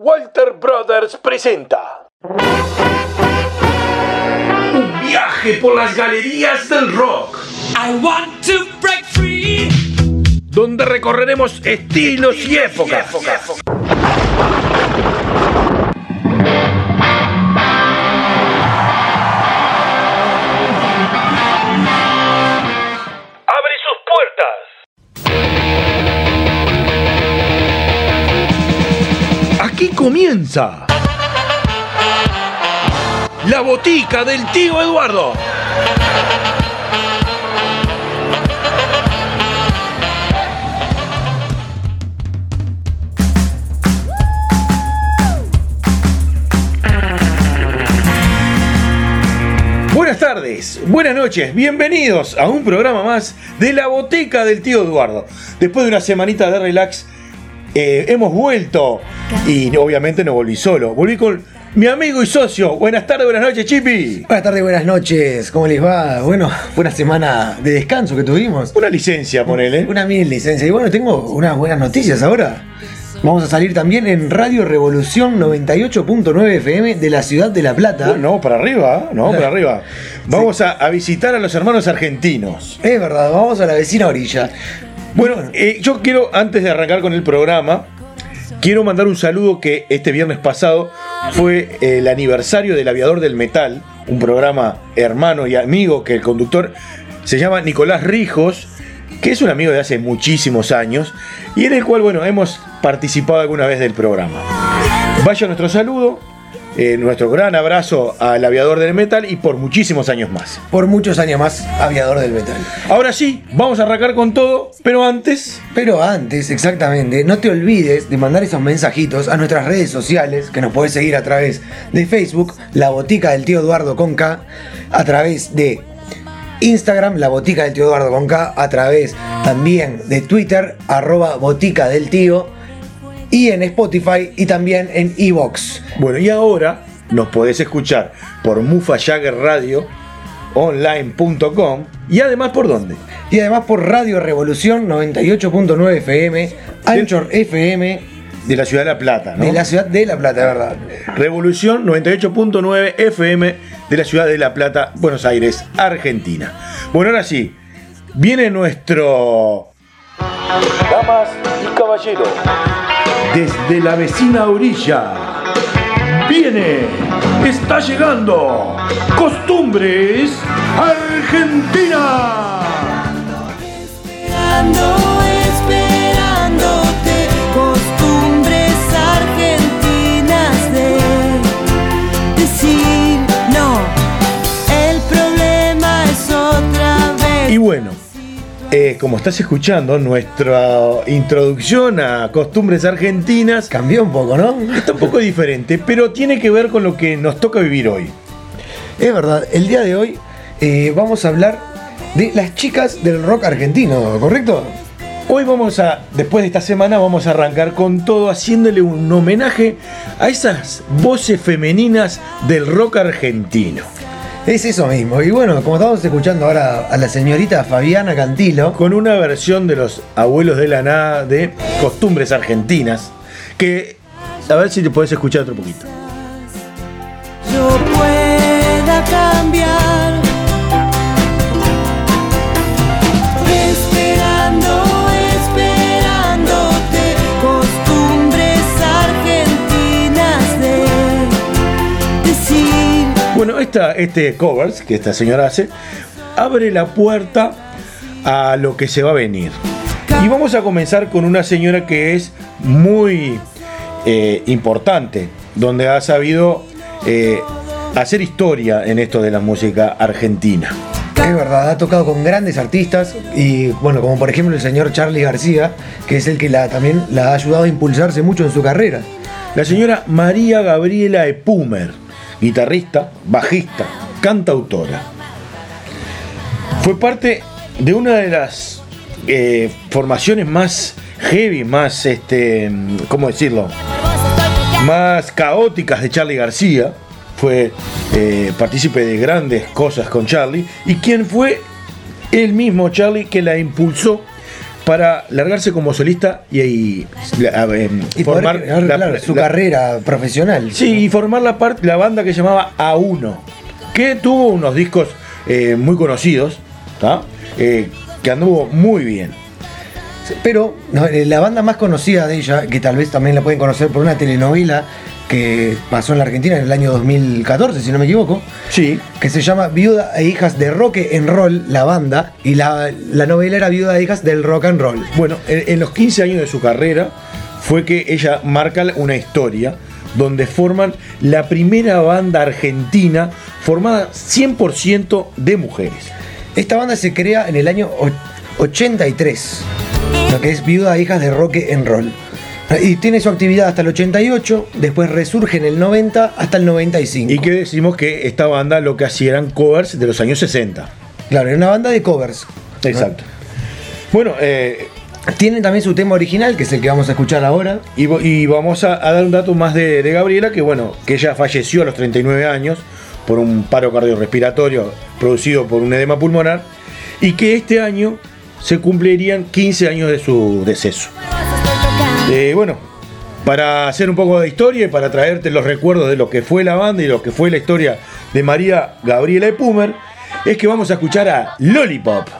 Walter Brothers presenta un viaje por las galerías del rock, I want to break free. donde recorreremos estilos y épocas. Abre Aquí comienza la botica del tío Eduardo. Buenas tardes, buenas noches, bienvenidos a un programa más de la botica del tío Eduardo. Después de una semanita de relax, eh, hemos vuelto y obviamente no volví solo, volví con mi amigo y socio. Buenas tardes, buenas noches, Chipi. Buenas tardes, buenas noches, ¿cómo les va? Bueno, fue una semana de descanso que tuvimos. Una licencia, ponele. Una mini licencia. Y bueno, tengo unas buenas noticias ahora. Vamos a salir también en Radio Revolución 98.9 FM de la ciudad de La Plata. Uh, no, para arriba, no, para arriba. Vamos a, a visitar a los hermanos argentinos. Es verdad, vamos a la vecina orilla. Bueno, eh, yo quiero, antes de arrancar con el programa, quiero mandar un saludo que este viernes pasado fue el aniversario del Aviador del Metal, un programa hermano y amigo que el conductor se llama Nicolás Rijos, que es un amigo de hace muchísimos años y en el cual, bueno, hemos participado alguna vez del programa. Vaya nuestro saludo, eh, nuestro gran abrazo al Aviador del Metal y por muchísimos años más. Por muchos años más, aviador del metal. Ahora sí, vamos a arrancar con todo, pero antes... Pero antes, exactamente, no te olvides de mandar esos mensajitos a nuestras redes sociales, que nos podés seguir a través de Facebook, La Botica del Tío Eduardo con K, a través de Instagram, La Botica del Tío Eduardo con K, a través también de Twitter, arroba Botica del Tío, y en Spotify y también en Evox. Bueno, y ahora nos podés escuchar por Mufa Jagger Radio online.com y además por dónde? Y además por Radio Revolución 98.9 FM, Anchor FM De la ciudad de La Plata, ¿no? de la ciudad de La Plata, verdad. Revolución 98.9 FM de la ciudad de La Plata, Buenos Aires, Argentina. Bueno, ahora sí, viene nuestro... Damas y caballeros, desde la vecina orilla, viene, está llegando, Costumbres Argentina. Eh, como estás escuchando, nuestra introducción a costumbres argentinas Cambió un poco, ¿no? está un poco diferente, pero tiene que ver con lo que nos toca vivir hoy. Es verdad, el día de hoy eh, vamos a hablar de las chicas del rock argentino, ¿correcto? Hoy vamos a, después de esta semana, vamos a arrancar con todo haciéndole un homenaje a esas voces femeninas del rock argentino. Es eso mismo. Y bueno, como estamos escuchando ahora a la señorita Fabiana Cantilo, Con una versión de los abuelos de la nada de costumbres argentinas, que a ver si te podés escuchar otro poquito. Yo pueda esta, este covers que esta señora hace abre la puerta a lo que se va a venir. Y vamos a comenzar con una señora que es muy eh, importante, donde ha sabido eh, hacer historia en esto de la música argentina. es verdad, ha tocado con grandes artistas y bueno, como por ejemplo el señor Charlie García, que es el que la, también la ha ayudado a impulsarse mucho en su carrera. La señora María Gabriela Epumer, guitarrista, bajista, cantautora. Fue parte de una de las eh, formaciones más heavy, más, este, ¿cómo decirlo? Más caóticas de Charlie García. Fue eh, partícipe de grandes cosas con Charlie. Y quien fue el mismo Charlie que la impulsó para largarse como solista y, y, la- eh, Y formar poder crear, la- claro, su la- carrera profesional. Sí, y formar la, parte la banda que llamaba A1, que tuvo unos discos eh, muy conocidos. Eh, que anduvo muy bien. Pero no, eh, la banda más conocida de ella, que tal vez también la pueden conocer por una telenovela que pasó en la Argentina en el año 2014, si no me equivoco, Sí, que se llama Viuda e Hijas de Rock and Roll, la banda, y la, la novela era Viuda e Hijas del Rock and Roll. Bueno, en, en los 15 años de su carrera fue que ella marca una historia donde forman la primera banda argentina formada 100% de mujeres. Esta banda se crea en el año och- 83, lo que es Viuda e Hijas de Rock and Roll. Y tiene su actividad hasta el 88, después resurge en el 90 hasta el 95. Y que decimos que esta banda lo que hacía eran covers de los años 60. Claro, era una banda de covers. Exacto. Bueno, eh, Tienen también su tema original, que es el que vamos a escuchar ahora. y, vamos a, a dar un dato más de, de Gabriela, que bueno, que ella falleció a los 39 años por un paro cardiorrespiratorio producido por un edema pulmonar, y que este año se cumplirían 15 años de su deceso. Eh, bueno, para hacer un poco de historia y para traerte los recuerdos de lo que fue la banda y lo que fue la historia de María Gabriela Epumer, es que vamos a escuchar a Lollipop. Lollipop,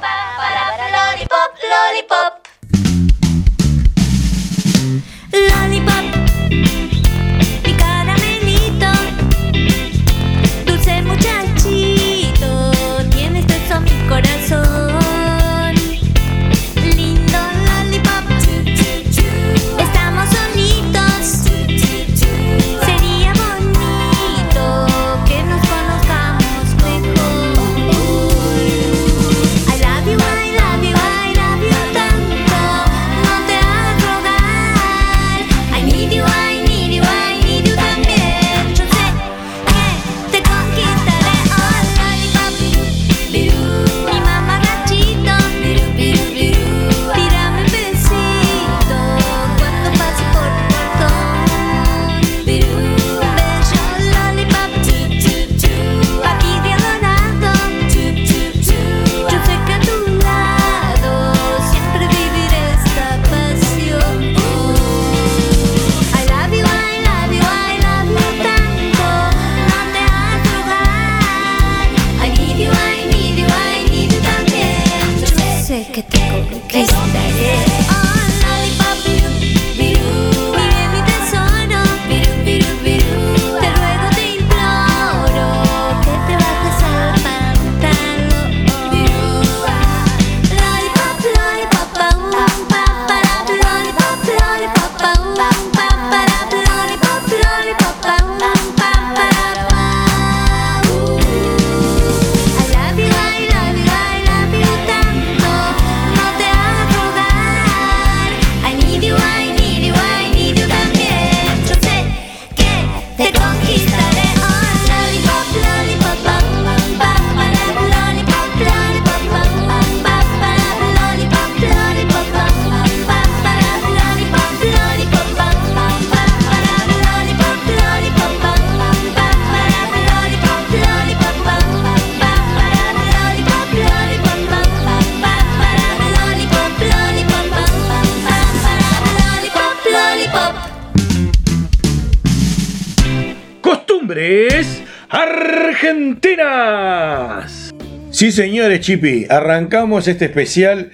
señores, Chipi, arrancamos este especial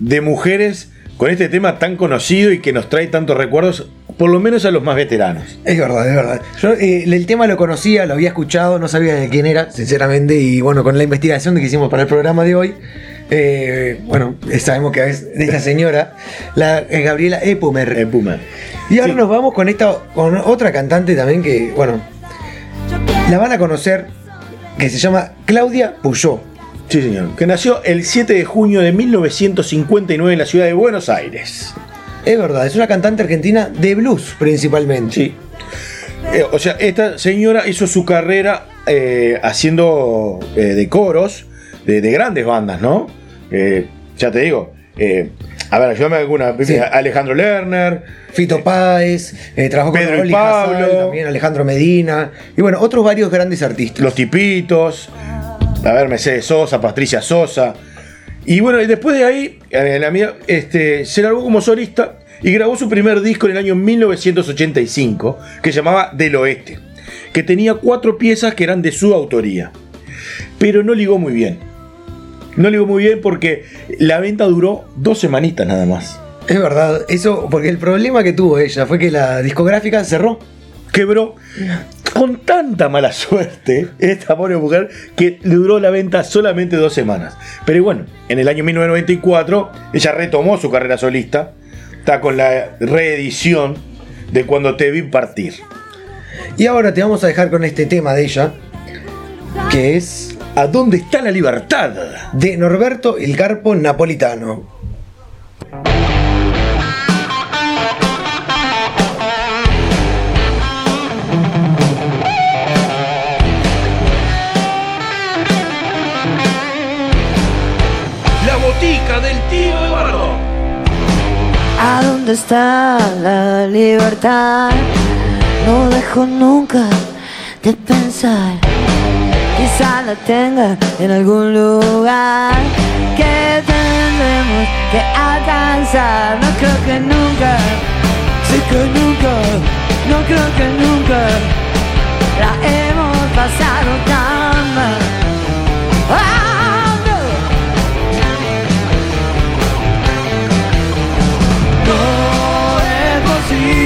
de mujeres con este tema tan conocido y que nos trae tantos recuerdos, por lo menos a los más veteranos. Es verdad, es verdad. Yo eh, el tema lo conocía, lo había escuchado, no sabía de quién era, sinceramente, y bueno, con la investigación que hicimos para el programa de hoy, eh, bueno, eh, sabemos que es de esta señora, la Gabriela Epumer. Epumer. Y ahora Sí. nos vamos con esta, con otra cantante también que, bueno, la van a conocer, que se llama Claudia Puyó. Sí, señor. Que nació el 7 de junio de 1959 en la ciudad de Buenos Aires. Es verdad, es una cantante argentina de blues principalmente. Sí. Eh, o sea, esta señora hizo su carrera eh, haciendo eh, de coros de, de grandes bandas, ¿no? Eh, ya te digo. a ver, ayúdame alguna. Sí. Alejandro Lerner. Fito Páez, eh, trabajó con Pedro y Rolly Pablo. Casal, también Alejandro Medina, y bueno, otros varios grandes artistas. Los Tipitos. A ver, Mercedes Sosa, Patricia Sosa. Y bueno, después de ahí, la este, se largó como solista y grabó su primer disco en el año 1985, que llamaba Del Oeste, que tenía cuatro piezas que eran de su autoría. Pero no ligó muy bien. No ligó muy bien porque la venta duró dos semanitas nada más. Es verdad, eso, porque el problema que tuvo ella fue que la discográfica cerró. Quebró con tanta mala suerte esta pobre mujer que le duró la venta solamente dos semanas. Pero bueno, en el año 1994 ella retomó su carrera solista. Está con la reedición de Cuando te vi partir. Y ahora te vamos a dejar con este tema de ella, que es ¿A dónde está la libertad? de Norberto el Carpo Napolitano. ¿A dónde está la libertad? No dejo nunca de pensar. Quizá la tenga en algún lugar que tendremos que alcanzar. No creo que nunca, sí que nunca, no creo que nunca la hemos pasado tan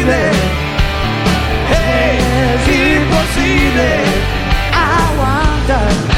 posible, es imposible aguantar.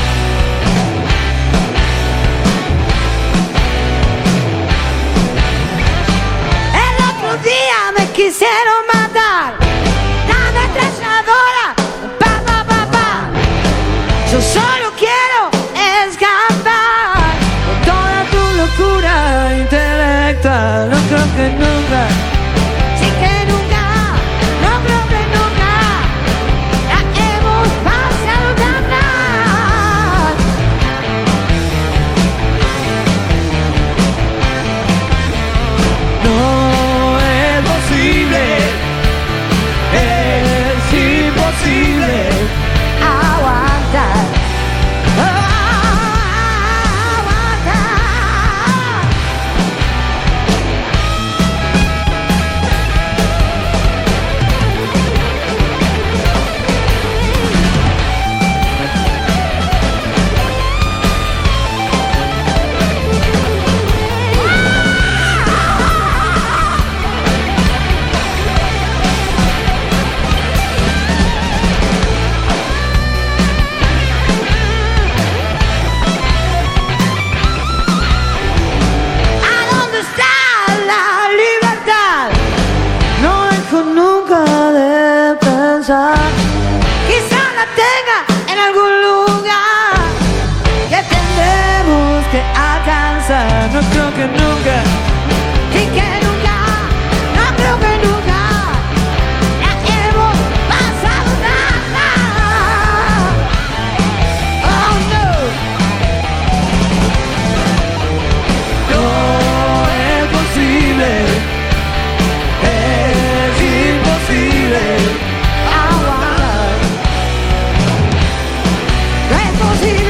No es posible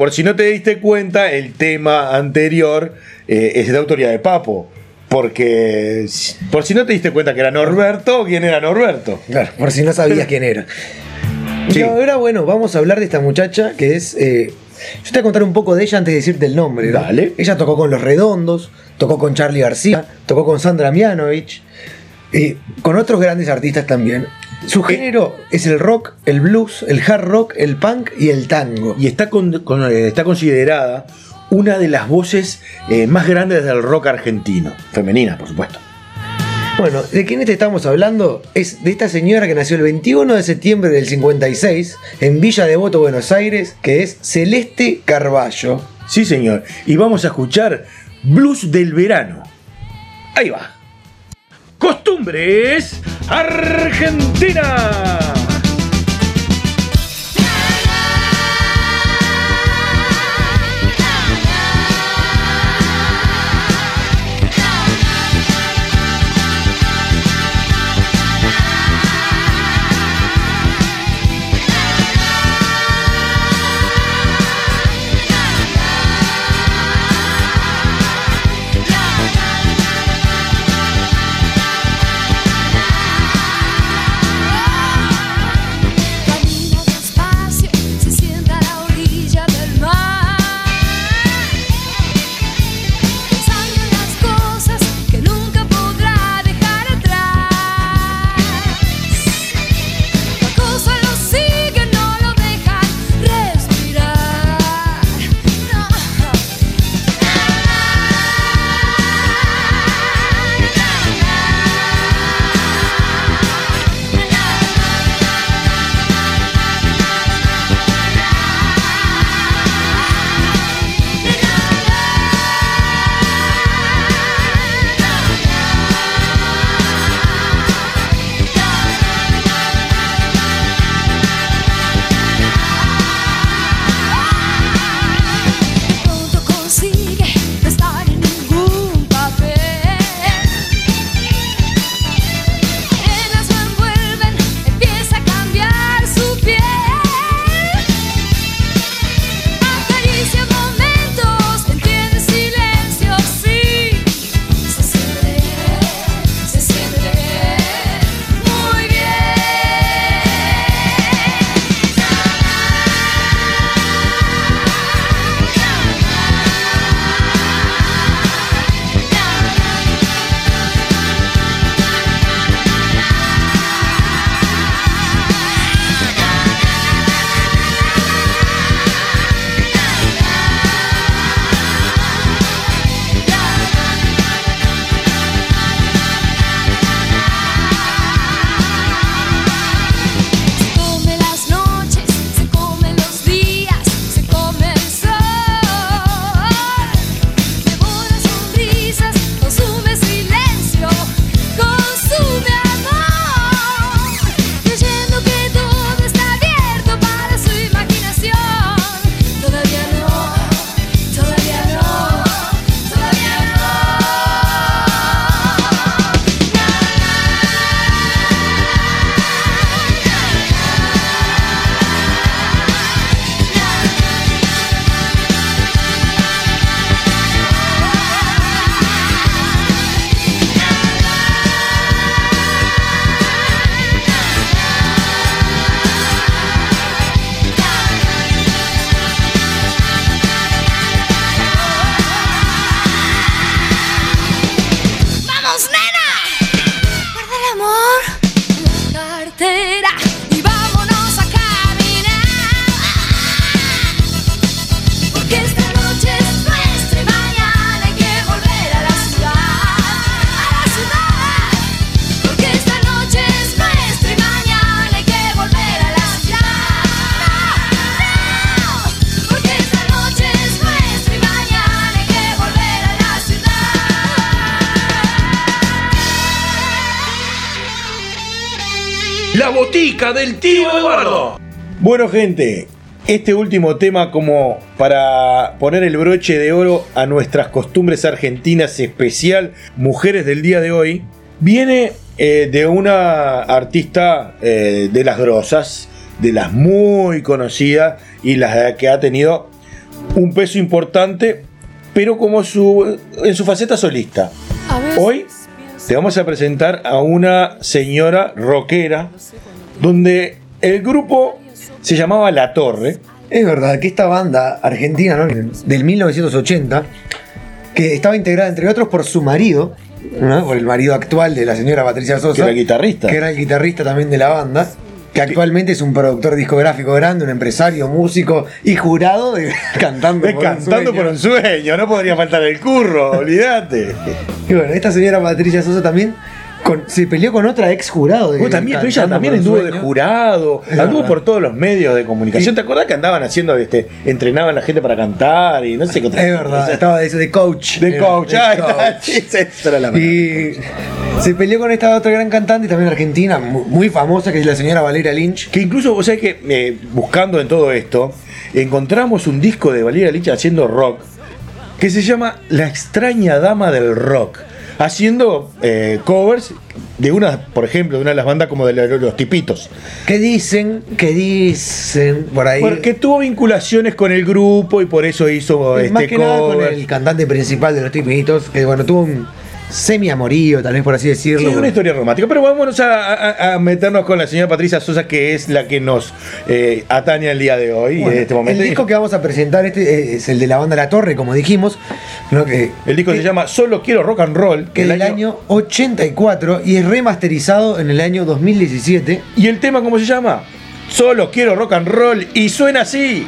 por si no te diste cuenta, el tema anterior eh, es de autoría de Papo. Porque, por si no te diste cuenta que era Norberto, ¿quién era Norberto? Claro, por si no sabías quién era. Y Sí. ahora, bueno, vamos a hablar de esta muchacha que es. eh, yo te voy a contar un poco de ella antes de decirte el nombre. ¿no? Dale. Ella tocó con Los Redondos, tocó con Charlie García, tocó con Sandra Mianovich y con otros grandes artistas también. Su género es el rock, el blues, el hard rock, el punk y el tango. Y está, con- con- eh, está considerada una de las voces eh, más grandes del rock argentino. Femenina, por supuesto. Bueno, ¿de quién te estamos hablando? Es de esta señora que nació el 21 de septiembre del 56 en Villa Devoto, Buenos Aires, que es Celeste Carballo. Sí, señor. Y vamos a escuchar Blues del Verano. Ahí va. Costumbres Argentina. Botica del tío Eduardo. Bueno, gente, este último tema como para poner el broche de oro a nuestras costumbres argentinas especial Mujeres del día de hoy, viene eh, de una artista eh, de las grosas, de las muy conocidas y las que ha tenido un peso importante, pero como su, en su faceta solista. Hoy te vamos a presentar a una señora rockera donde el grupo se llamaba La Torre. Es verdad que esta banda argentina ¿no? del 1980, que estaba integrada entre otros por su marido, ¿no? por el marido actual de la señora Patricia Sosa. Que era guitarrista. Que era el guitarrista también de la banda. Que actualmente es un productor discográfico grande, un empresario, músico y jurado de Cantando por un cantando Sueño. por un sueño, no podría faltar el curro, olvídate. Y bueno, esta señora Patricia Sosa también con- se peleó con otra ex jurado. de también, pero ella también anduvo de jurado, Es anduvo verdad. por todos los medios de comunicación. Sí. ¿Te acordás que andaban haciendo, este, entrenaban a la gente para cantar y no sé qué otra Es verdad, estaba de coach. De Era coach, está, coach. sí, esa era la Y se peleó con esta otra gran cantante también argentina, mu- muy famosa, que es la señora Valeria Lynch. Que incluso, vos sabés que eh, buscando en todo esto, encontramos un disco de Valeria Lynch haciendo rock que se llama La extraña dama del rock. Haciendo eh, covers de una, por ejemplo, de una de las bandas como de los tipitos. Que dicen, que dicen por ahí. Porque tuvo vinculaciones con el grupo y por eso hizo y este más que nada con cover. el cantante principal de los tipitos, que bueno, tuvo un semi-amorío, tal vez por así Sí, decirlo. una historia romántica. Pero vamos a, a- a meternos con la señora Patricia Sosa, que es la que nos eh, atañe el día de hoy, Bueno, en este momento. El disco que vamos a presentar este eh, es el de la banda La Torre, como dijimos, ¿no? que, El disco se llama Solo quiero rock and roll. que del año 84 y es remasterizado en el año 2017. ¿Y el tema cómo se llama? Solo quiero rock and roll y suena así.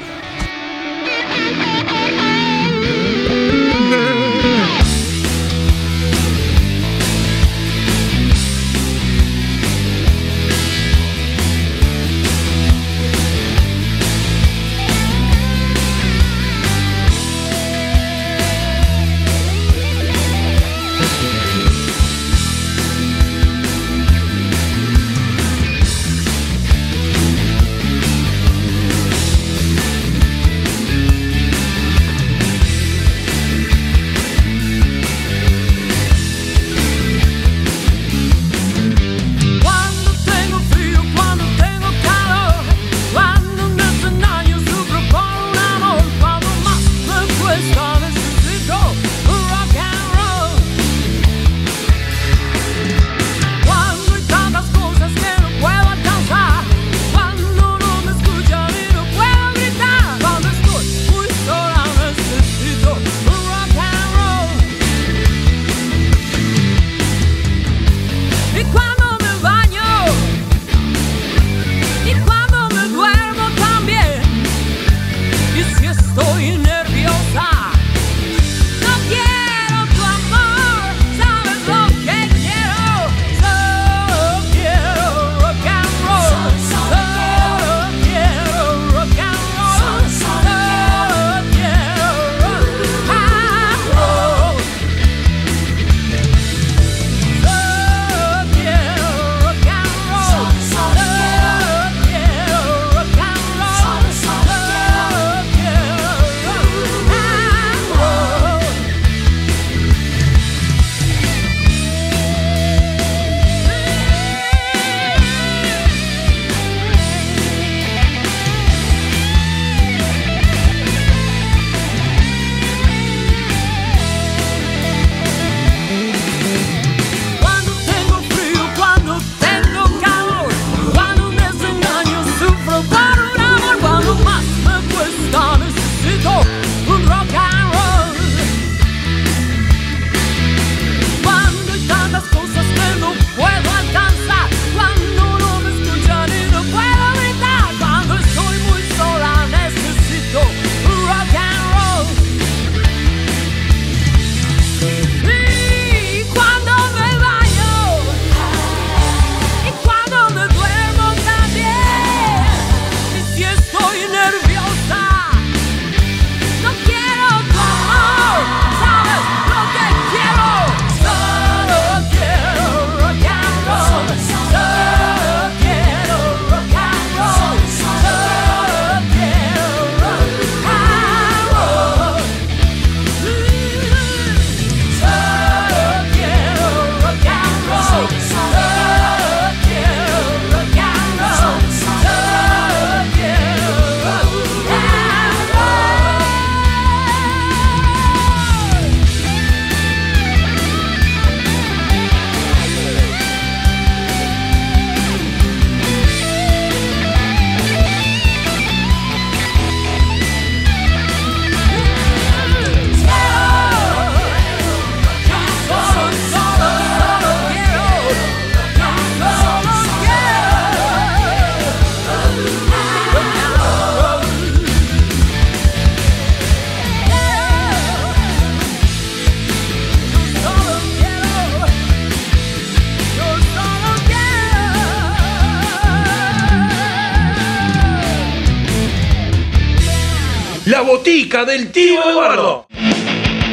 Botica del tío Eduardo.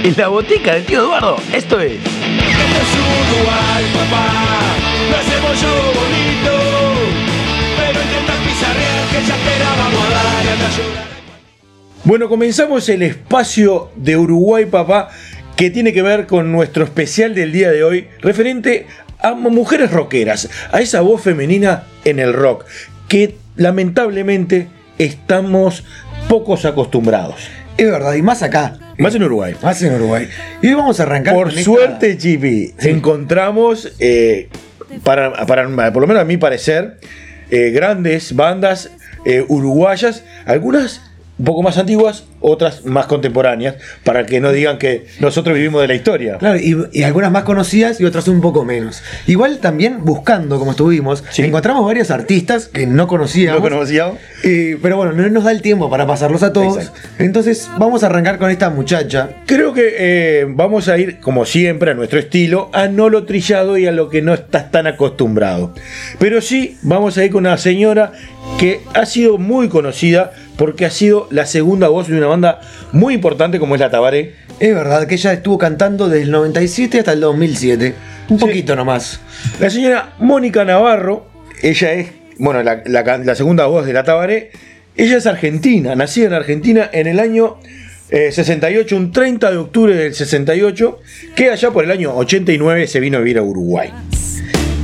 En la botica del tío Eduardo, esto es. Esto es Uruguay, papá. Lo hacemos yo bonito. Pero intenta pizarrear que ya te la vamos a dar y anda a llorar. Bueno, comenzamos el espacio de Uruguay, papá, que tiene que ver con nuestro especial del día de hoy, referente a mujeres rockeras, a esa voz femenina en el rock, que lamentablemente estamos pocos acostumbrados. Es verdad, y más acá. Más en Uruguay. Más en Uruguay. Y hoy vamos a arrancar Por con esta- suerte, Chipi, encontramos, eh, para, para- por lo menos a mi parecer, eh, grandes bandas eh, uruguayas, algunas un poco más antiguas, otras más contemporáneas, para que no digan que nosotros vivimos de la historia. Claro, y, y algunas más conocidas y otras un poco menos. Igual también buscando, como estuvimos, Sí. encontramos varios artistas que no conocíamos. ¿No conocíamos? Eh, pero bueno, no nos da el tiempo para pasarlos a todos. Exacto. Entonces vamos a arrancar con esta muchacha. Creo que eh, vamos a ir, como siempre, a nuestro estilo, a no lo trillado y a lo que no estás tan acostumbrado. Pero sí, vamos a ir con una señora que ha sido muy conocida porque ha sido la segunda voz de una banda muy importante como es la Tabaré. Es verdad que ella estuvo cantando desde el 97 hasta el 2007. Un Sí. poquito nomás. La señora Mónica Navarro, ella es, bueno, la, la can- la segunda voz de la Tabaré, ella es argentina, nacida en Argentina en el año eh, 68, un 30 de octubre del 68, que allá por el año 89 se vino a vivir a Uruguay.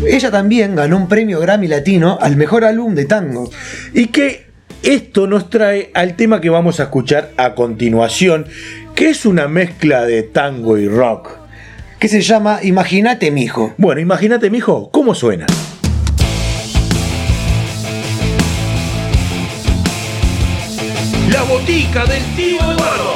Ella también ganó un premio Grammy Latino al mejor álbum de tango. Y que esto nos trae al tema que vamos a escuchar a continuación, que es una mezcla de tango y rock. Que se llama Imagínate, mijo. Bueno, imagínate, mijo, cómo suena. La botica del tío Eduardo.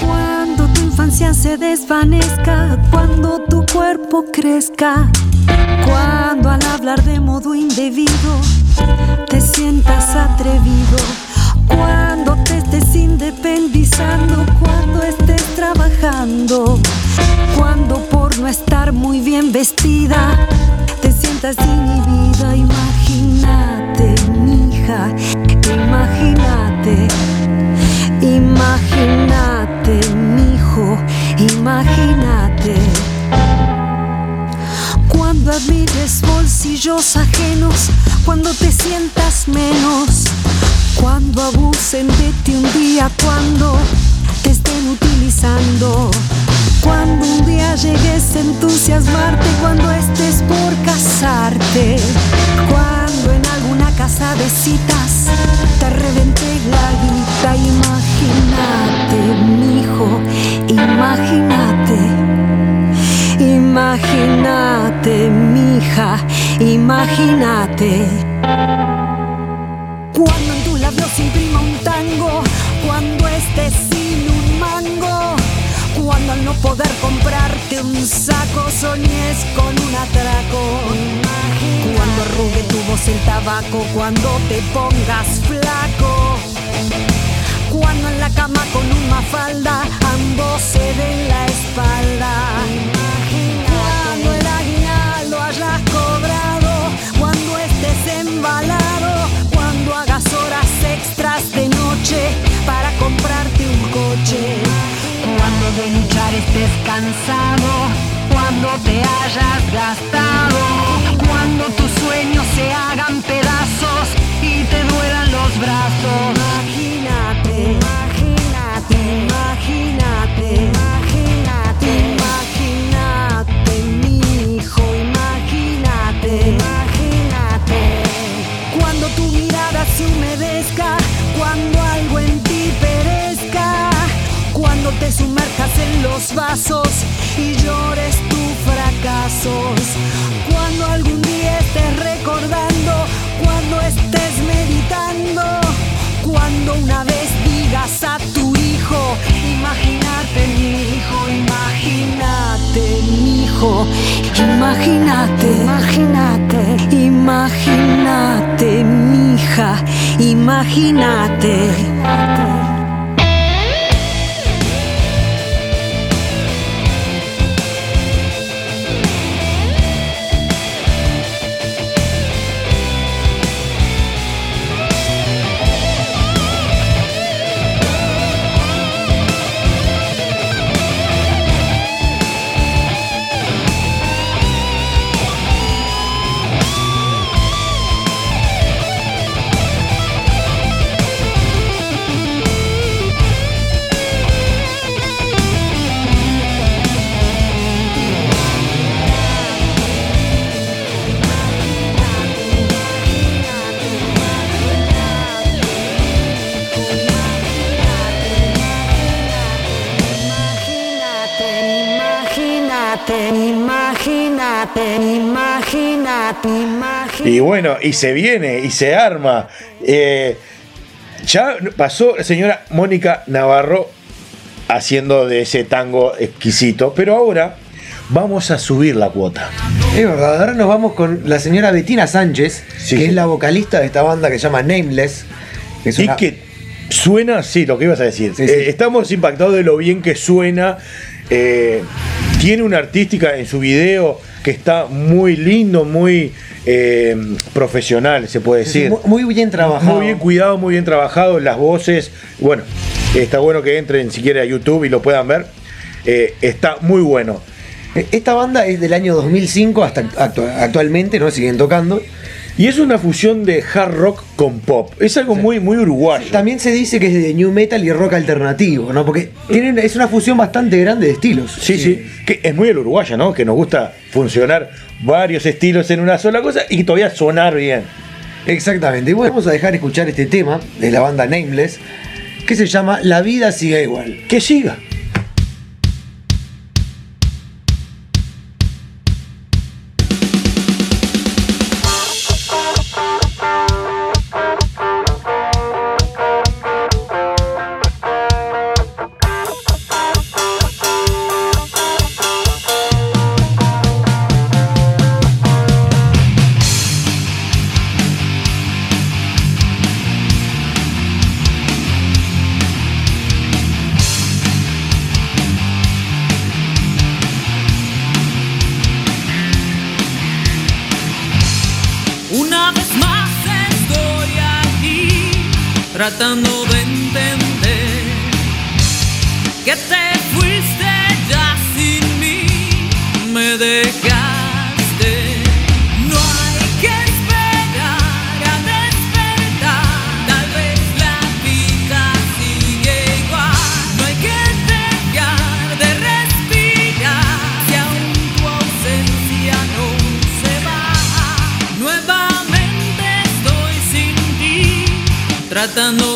Cuando tu infancia se desvanezca, cuando tu cuerpo crezca, cuando al hablar de modo indebido te sientas atrevido, cuando te estés independizando, cuando estés trabajando, cuando por no estar muy bien vestida te sientas inhibida, imagínate, mija, imagínate. Imagínate, mijo, imagínate. Cuando admires bolsillos ajenos, cuando te sientas menos, cuando abusen de ti un día, cuando te estén utilizando. Cuando un día llegues a entusiasmarte, cuando estés por casarte, cuando en alguna casa de te revente la guita, imagínate, mijo, imagínate. Imagínate, mija, imagínate. Cuando en tus labios imprima un tango, cuando estés sin un mango, cuando al no poder comprarte un saco soñes con un atraco. Cuando arrugue tu voz el tabaco, cuando te pongas flaco. Cuando en la cama con una falda ambos se den la espalda. Cuando hagas horas extras de noche para comprarte un coche. Cuando de luchar estés cansado, cuando te hayas gastado, imagínate, imagínate, imagínate mi hija, imagínate. Imagínate, bueno, y se viene, y se arma. Eh, ya pasó la señora Mónica Navarro haciendo de ese tango exquisito, pero ahora vamos a subir la cuota. Es verdad, ahora nos vamos con la señora Betina Sánchez, Sí, que sí. es la vocalista de esta banda que se llama Nameless. que es Y una- que suena, sí, lo que ibas a decir. Sí. Eh, estamos impactados de lo bien que suena. Eh, tiene una artística en su video que está muy lindo, muy eh, profesional, se puede decir. muy, muy bien trabajado. Muy bien cuidado, muy bien trabajado, las voces. Bueno, está bueno que entren si quieren a YouTube y lo puedan ver. Eh, está muy bueno. Eh, Esta banda es del año 2005 hasta actu- actualmente, ¿no? Siguen tocando. Y es una fusión de hard rock con pop. Es algo muy, muy uruguayo. También se dice que es de new metal y rock alternativo, ¿no? Porque es una fusión bastante grande de estilos. Sí, sí, que es muy el uruguaya, ¿no? Que nos gusta funcionar varios estilos en una sola cosa y todavía sonar bien. Exactamente. Y bueno, vamos a dejar escuchar este tema de la banda Nameless, que se llama La vida sigue igual. Que siga. Tratando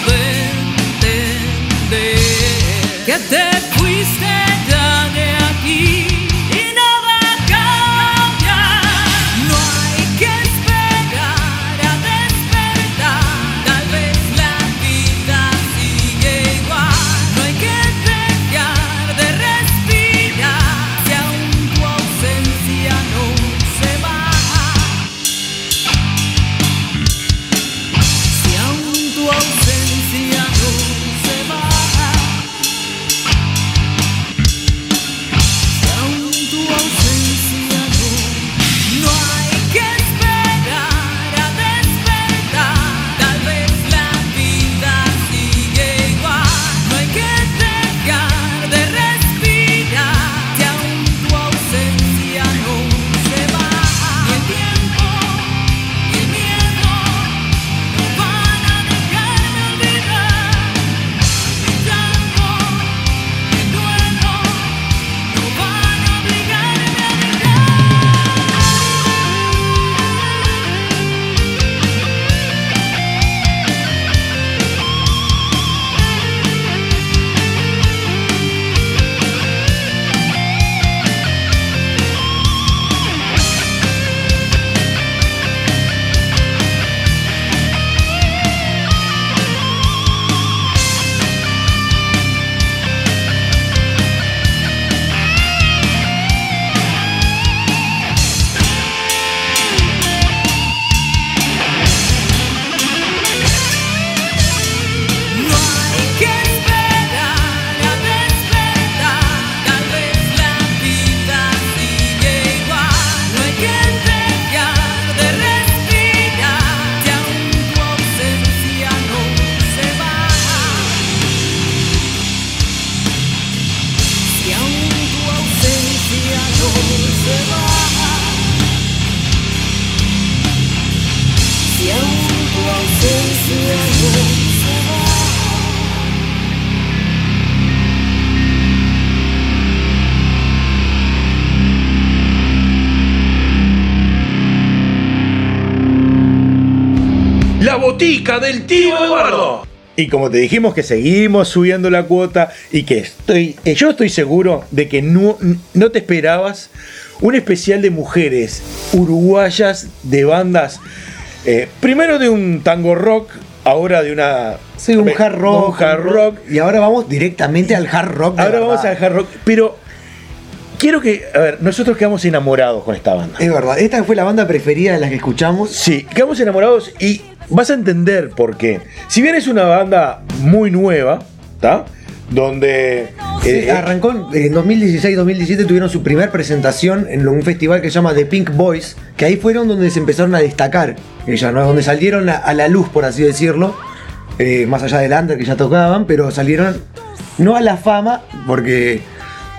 Del tío Eduardo. Y como te dijimos que seguimos subiendo la cuota y que estoy, eh, yo estoy seguro de que no, no te esperabas un especial de mujeres uruguayas de bandas, eh, primero de un tango rock, ahora de una... Sí, un hard rock. un hard rock. Y ahora vamos directamente al hard rock. de Ahora vamos al hard rock, pero quiero que, a ver, nosotros quedamos enamorados con esta banda. Es verdad, esta fue la banda preferida de las que escuchamos. Sí, quedamos enamorados y vas a entender por qué. Si bien es una banda muy nueva, ¿está? Donde Sí, eh, arrancó en 2016-2017, tuvieron su primer presentación en un festival que se llama The Pink Boys, que ahí fueron donde se empezaron a destacar ellas, ¿no? donde salieron a, a la luz, por así decirlo, eh, más allá del under que ya tocaban, pero salieron no a la fama, porque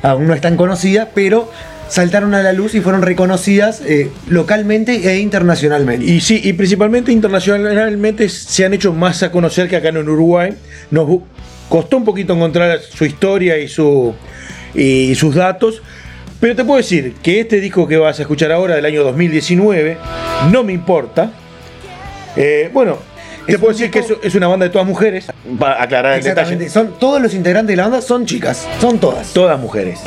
aún no están conocidas, pero saltaron a la luz y fueron reconocidas eh, localmente e internacionalmente. Y sí, y principalmente internacionalmente se han hecho más a conocer que acá en Uruguay. Nos costó un poquito encontrar su historia y, su, y sus datos. Pero te puedo decir que este disco que vas a escuchar ahora del año 2019, no me importa. Eh, bueno, te puedo decir que es, es una banda de todas mujeres. Para aclarar el Exactamente, detalle. son, todos los integrantes de la banda son chicas, son todas. Todas mujeres.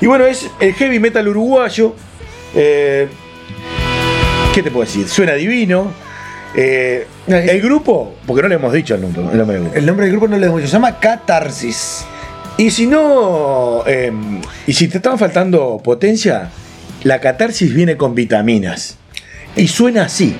Y bueno, es el heavy metal uruguayo. Eh, ¿Qué te puedo decir? Suena divino. Eh, el grupo, porque no le hemos dicho el nombre, el nombre del grupo. El nombre del grupo no lo hemos dicho, se llama Catarsis. Y si no, eh, y si te estaban faltando potencia, la catarsis viene con vitaminas. Y suena así.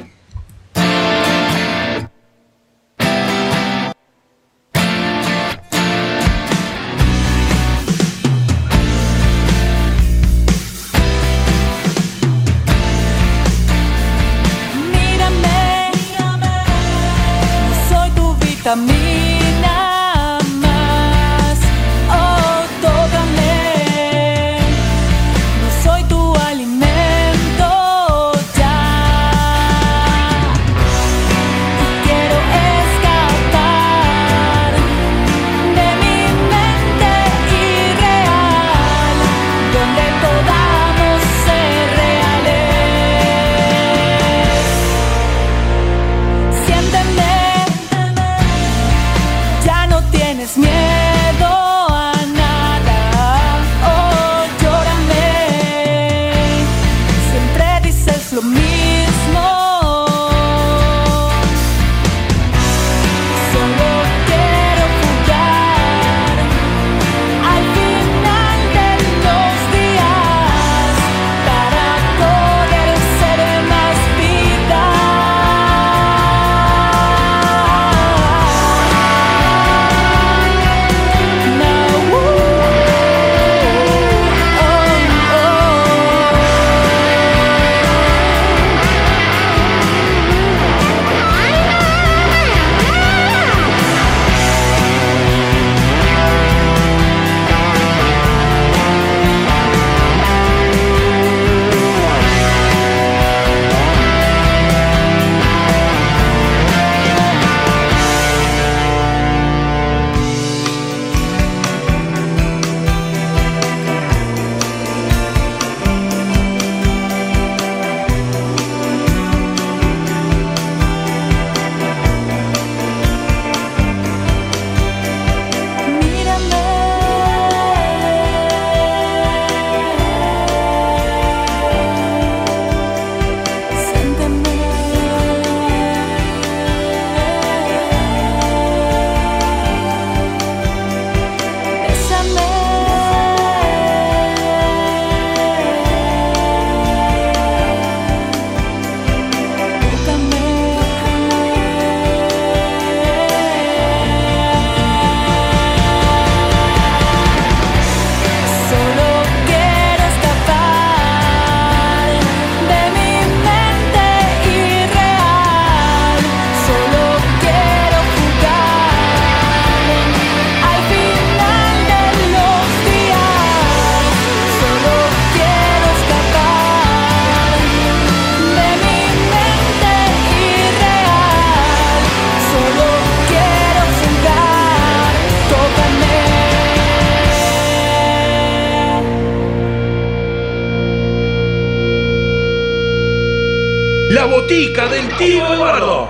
La botica del tío Eduardo.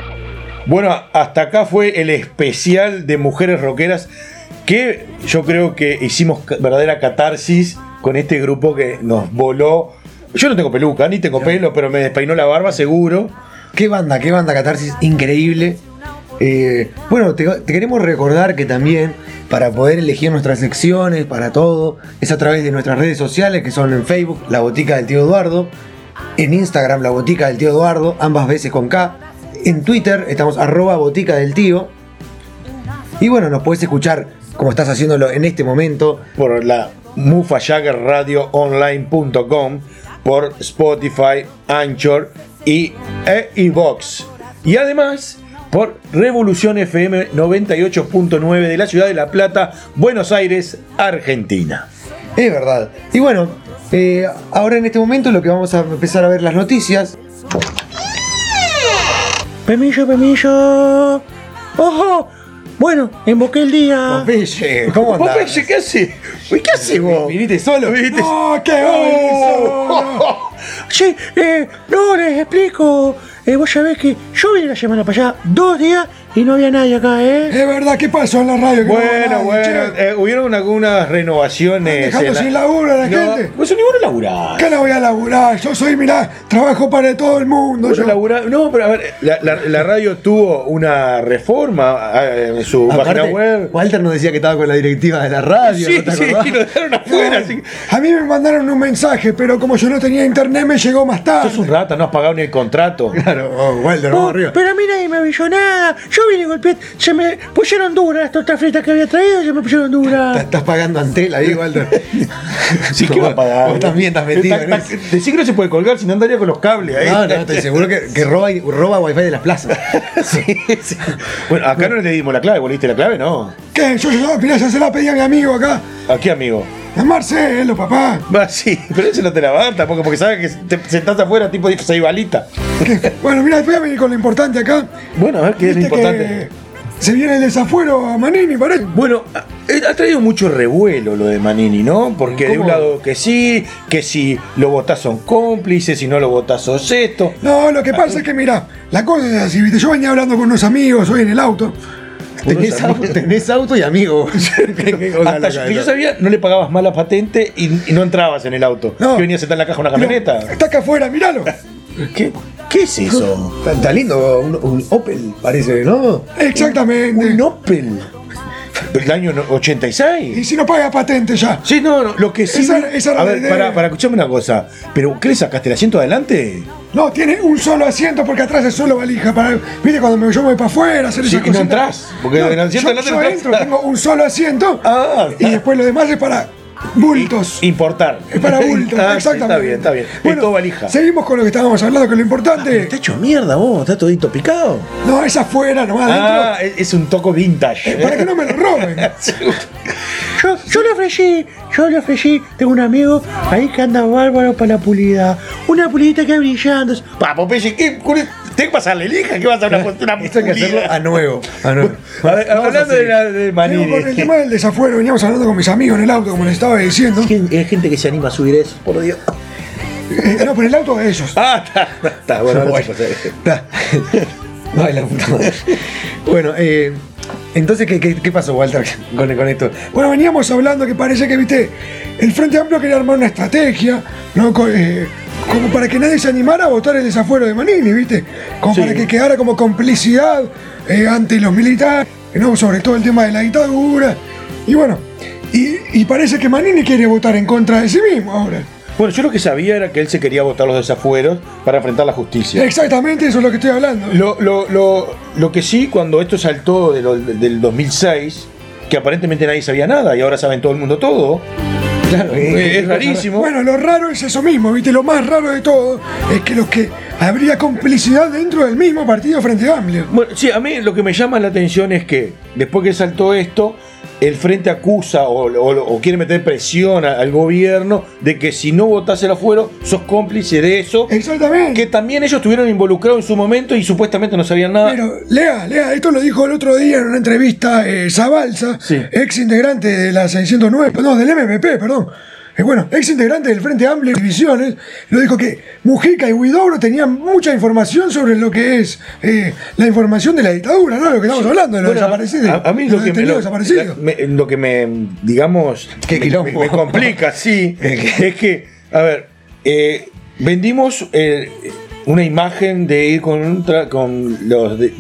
Bueno, hasta acá fue el especial de mujeres rockeras que yo creo que hicimos verdadera catarsis con este grupo que nos voló. Yo no tengo peluca, ni tengo pelo, pero me despeinó la barba seguro. Qué banda, qué banda Catarsis, increíble. Eh, bueno, te, te queremos recordar que también para poder elegir nuestras secciones, para todo, es a través de nuestras redes sociales que son en Facebook, La Botica del Tío Eduardo, en Instagram, La Botica del Tío Eduardo, ambas veces con K, en Twitter estamos arroba Botica del Tío. Y bueno, nos puedes escuchar como estás haciéndolo en este momento. por la mufajaggerradioonline.com, por Spotify, Anchor y e iVox. Y además por Revolución FM 98.9 de la ciudad de La Plata, Buenos Aires, Argentina. Es verdad. Y bueno, eh, ahora en este momento lo que vamos a empezar a ver las noticias. Permiso, permiso. ¡Ojo! Bueno, invoqué el día. Popeye, ¿cómo andás? Popeye, ¿qué hace? Uy, ¿Qué hace vos? ¿Viniste solo? ¿Viniste? ¡No, qué Oh. Sí, eh, no les explico. Eh, vos sabés que yo vine la semana pasada dos días y no había nadie acá, ¿eh? Es verdad, ¿qué pasó en la radio? No Bueno, bueno, eh, hubieron algunas renovaciones. Dejando en la- sin laburo a la No, gente. Vos sos ninguno laburar. ¿Qué no voy a laburar? Yo soy, mirá, trabajo para todo el mundo. Yo. laburar- No, pero a ver, la, la- la radio tuvo una reforma eh, en su Aparte, página web. Walter nos decía que estaba con la directiva de la radio. Sí, ¿no te sí, lo dejaron afuera. así A mí me mandaron un mensaje, pero como yo no tenía internet, me llegó más tarde. Sos un rata, no has pagado ni el contrato. Claro, oh, Walter, vamos arriba. pero a mí nadie me avisó nada. Yo vine y golpeé. Se me pusieron duras las tortas fritas que había traído. Se me pusieron duras. Estás pagando Antel ahí, Walter. Sí, que va a pagar. Vos también estás metido Decí que no se puede colgar si no andaría con los cables ahí. No, no, estoy seguro que, que roba, roba wifi de las plazas. Sí, sí. Bueno, acá no le dimos la clave, ¿vos le diste la clave? No. ¿Qué? Yo, yo, mirá, ya se la pedí a mi amigo acá. ¿A qué amigo? A Marcelo, papá. Va, sí, pero ese no te la va a dar tampoco, porque sabes que te sentás afuera tipo seis balita. ¿Qué? Bueno, mira, voy a venir con lo importante acá. Bueno, a ver qué es lo importante. Se viene el desafuero a Manini, parece. Bueno, ha ha traído mucho revuelo lo de Manini, ¿no? Porque de un lado que sí, que si lo votás son cómplices, si no lo votás sos esto. No, lo que pasa es que, mira, la cosa es así, ¿viste? Yo venía hablando con unos amigos hoy en el auto. Tenés auto, tenés auto y amigo. Hasta loca que yo sabía, no le pagabas más la patente y, y no entrabas en el auto. No. Que venías a sentar en la caja una camioneta. Está acá afuera, míralo. ¿Qué, qué es eso? Está, está lindo, un, un Opel parece, ¿no? Exactamente. Un Opel. Del año no- Y 86. si no paga patente ya. Sí, no, no, lo que sí. Esa- esa a ver, para, para escucharme una cosa. ¿Pero qué le sacaste el asiento adelante? No, tiene un solo asiento porque atrás es solo valija. Para, ¿Viste cuando me, yo me voy para afuera hacer Sí, esas no entrás, porque en el asiento yo, adelante yo no entro, entras. tengo un solo asiento Ah, y después lo demás es para bultos. Importar. Es para bultos, Ah, sí, exactamente. Está bien, está bien. todo valija. Seguimos con lo que estábamos hablando, que lo importante. Está hecho mierda vos, está todito picado. No, es afuera, nomás Ah, adentro. es, un toco vintage. Eh, para que no me lo roben. Yo, yo le ofrecí, yo le ofrecí, tengo un amigo ahí que anda bárbaro para la pulida. Una pulidita que brillando. Pa, Popeye, ¿qué? ¿Tenés que pasarle lija? ¿Qué vas a una, Esto hay que hacerlo a nuevo. A nuevo. A ver, Vamos a hablando de, la, de Manini. Digo, con el tema del desafuero, veníamos hablando con mis amigos en el auto, como les estaba diciendo. Hay gente que se anima a subir eso, por Dios. Eh, no, pero el auto de ellos. Ah, está, está, bueno, Bueno, está. Ay, la puta madre. Bueno, eh, entonces, ¿qué, qué, qué pasó, Walter, con, con esto? Bueno, veníamos hablando que parece que, viste, el Frente Amplio quería armar una estrategia, ¿no? Co- eh, como para que nadie se animara a votar el desafuero de Manini, ¿viste? Como Sí. para que quedara como complicidad eh, ante los militares, ¿no? Sobre todo el tema de la dictadura. Y bueno, y, y parece que Manini quiere votar en contra de sí mismo ahora. Bueno, yo lo que sabía era que él se quería votar los desafueros para enfrentar la justicia. Exactamente, eso es lo que estoy hablando. Lo, lo, lo, lo que sí, cuando esto saltó de del 2006, que aparentemente nadie sabía nada y ahora saben todo el mundo todo, Claro, eh, es rarísimo. Bueno, lo raro es eso mismo, ¿viste? Lo más raro de todo es que los que habría complicidad dentro del mismo partido Frente Amplio. Bueno, sí, a mí lo que me llama la atención es que después que saltó esto, el frente acusa o, o- o quiere meter presión al gobierno de que si no votás el afuero, sos cómplice de eso. Exactamente. Que también ellos estuvieron involucrados en su momento y supuestamente no sabían nada. Pero, Lea, Lea, esto lo dijo el otro día en una entrevista eh, Zabalza, Sí. ex integrante de la 609, no, del MPP, perdón. Eh, bueno, ex integrante del Frente Amplio de Divisiones, lo dijo que Mujica y Huidobro tenían mucha información sobre lo que es eh, la información de la dictadura, ¿no? Lo que estamos hablando, de los Bueno, desaparecidos. A, a mí lo que, me, detenidos lo, desaparecidos. la- me- lo que me, digamos, me, complica, sí, es que, a ver, eh, vendimos eh, una imagen de ir contra, con los de-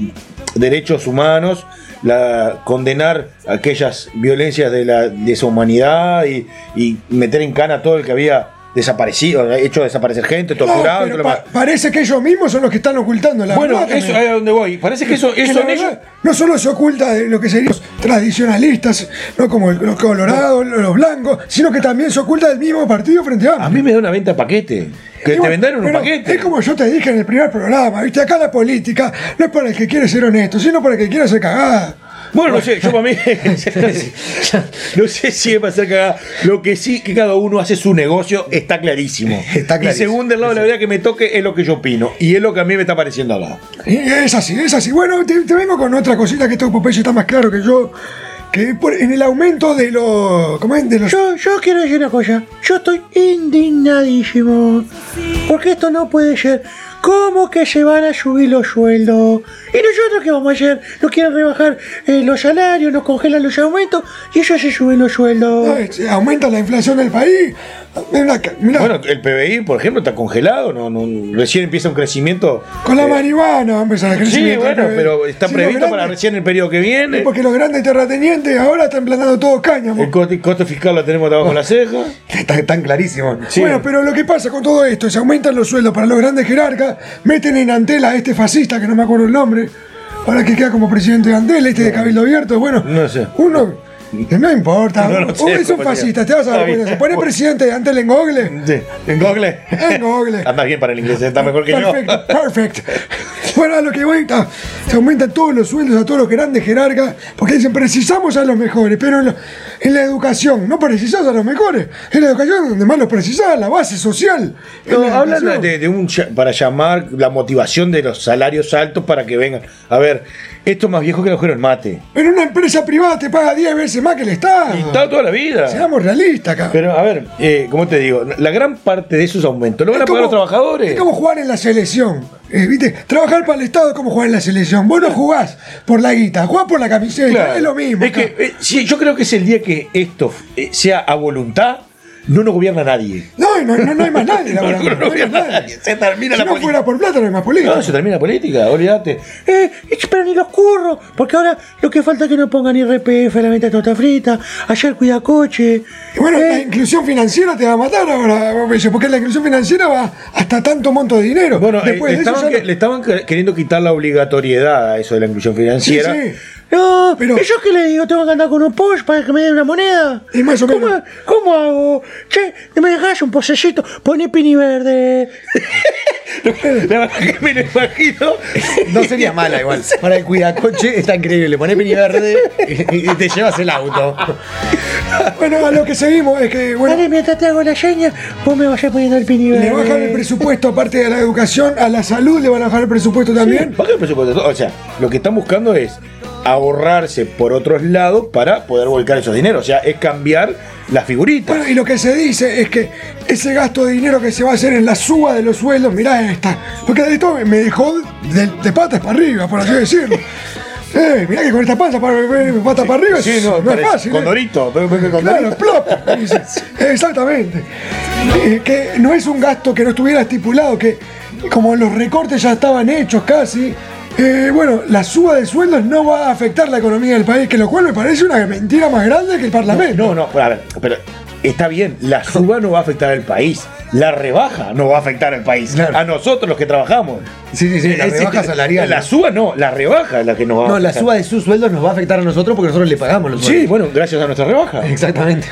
derechos humanos, la, condenar aquellas violencias de la deshumanidad y, y meter en cana todo el que había desaparecido, hecho desaparecer gente, No, torturado y pero todo lo pa- parece que ellos mismos son los que están ocultando la Bueno, verdad eso es a donde voy. Parece que eso, Que eso en ellos. verdad, no solo se oculta de lo que serían los tradicionalistas, no como los colorados, los blancos, sino que también se oculta del mismo partido frente a A mí me da una venta paquete. Que Y te bueno, vendaron un paquete. Es como yo te dije en el primer programa, ¿viste? Acá la política no es para el que quiere ser honesto, sino para el que quiere hacer cagada. Bueno, no sé, yo para mí. no sé si es para hacer cagada. Lo que sí que cada uno hace su negocio está clarísimo. Está Y clarísimo. según del lado de la verdad que me toque, es lo que yo opino. Y es lo que a mí me está pareciendo acá. Y es así, es así. Bueno, te, te vengo con otra cosita que esto Popeye está más claro que yo. Que por- en el aumento de los. ¿Cómo es? De los. Yo, yo quiero decir una cosa. Yo estoy indignadísimo. Porque esto no puede ser. ¿Cómo que se van a subir los sueldos? ¿Y nosotros qué vamos a hacer? Nos quieren rebajar eh, los salarios, nos congelan los aumentos y ellos se suben los sueldos. Aumenta la inflación del país. Mirá, ca- mirá, Bueno, el PBI, por ejemplo, está congelado. No, no- recién empieza un crecimiento. con la eh, marihuana va a empezar a crecer. Sí, bueno, pero está previsto para recién el periodo que viene. Porque los grandes terratenientes ahora están plantando todo cáñamo. El costo, costo fiscal lo tenemos debajo de la ceja. Está tan clarísimo. Sí. Bueno, pero lo que pasa con todo esto es aumentan los sueldos para los grandes jerarcas, meten en Antela a este fascista, que no me acuerdo el nombre, para que quede como presidente de Antela, este de Cabildo Abierto. Bueno, No sé. uno. No importa, No, uno es un compañero. fascista, te vas a dar cuenta. Se pone presidente de Antela en Google. Sí. ¿En Google? En Google. Anda bien para el inglés, está mejor que yo. Perfecto, perfecto. Bueno, a lo que voy, se aumentan todos los sueldos a todos los grandes jerarcas, porque dicen, precisamos a los mejores, pero en, lo- en la educación no precisás a los mejores. En la educación donde más los precisás, la base social. No, la hablan de, de un para llamar la motivación de los salarios altos para que vengan. A ver, esto es más viejo que el agujero del mate. Pero una empresa privada te paga 10 veces más que el Estado. Y está toda la vida. Seamos realistas acá. Pero a ver, eh, ¿cómo te digo? La gran parte de esos aumentos lo van a Es pagar como- los trabajadores. Es como jugar en la selección. Eh, ¿Viste? Trabajar para el Estado es como jugar en la selección. Vos no jugás por la guita, jugás por la camiseta. Claro. Es lo mismo. Es que eh, sí, yo creo que es el día que esto eh, sea a voluntad, no nos gobierna nadie. No, no, no, no hay más nadie, la No, verdad. no, gobierna nadie. nadie. Se termina si la no política. fuera por plata, no hay más política. No, se termina la política, olvídate. Eh, pero ni los curros, porque ahora lo que falta es que no pongan IRPF a la venta de torta frita, ayer cuida coche. Y bueno, la Eh, inclusión financiera te va a matar ahora, porque la inclusión financiera va hasta tanto monto de dinero. Bueno, eh, Después le, de eso que- le estaban que- queriendo quitar la obligatoriedad a eso de la inclusión Sí, financiera. sí. No, pero- ¿y yo qué le digo? ¿Tengo que andar con un Porsche para que me den una moneda? Y más o ¿Cómo, menos. ¿Cómo hago? Che, ¿me dejás un posecito? Poné pini verde. La verdad que me lo imagino. No sería mala igual. Para el cuidacoche está increíble. Le pones pini verde y, y te llevas el auto. Bueno, a lo que seguimos es que, bueno, Dale, mientras te hago la seña, vos me vayas poniendo el pini verde. le bajan el presupuesto, aparte de la educación, a la salud le van a bajar el presupuesto también. Baja el presupuesto. O sea, lo que están buscando es ahorrarse por otros lados para poder volcar esos dineros. O sea, es cambiar las figuritas. Bueno, y lo que se dice es que ese gasto de dinero que se va a hacer en la suba de los sueldos, mirá esta, porque de esto me dejó de, de patas para arriba, por así decirlo. Eh, mirá que con esta pata para, pata para arriba Sí, no, no, es fácil. eh. Pero- pero Claro, Condorito. plop. Exactamente. Eh, que no es un gasto que no estuviera estipulado, que como los recortes ya estaban hechos casi, eh, bueno, la suba de sueldos no va a afectar la economía del país, que lo cual me parece una mentira más grande que el Parlamento. No, no, a ver, pero está bien, la suba no va a afectar al país. La rebaja no va a afectar al país. Claro. A nosotros los que trabajamos. Sí, sí, sí. La rebaja salarial. La suba no, la rebaja es la que nos va a No, la afectar. suba de sus sueldos nos va a afectar a nosotros porque nosotros le pagamos los Sí, sueldos. bueno, gracias a nuestra rebaja. Exactamente.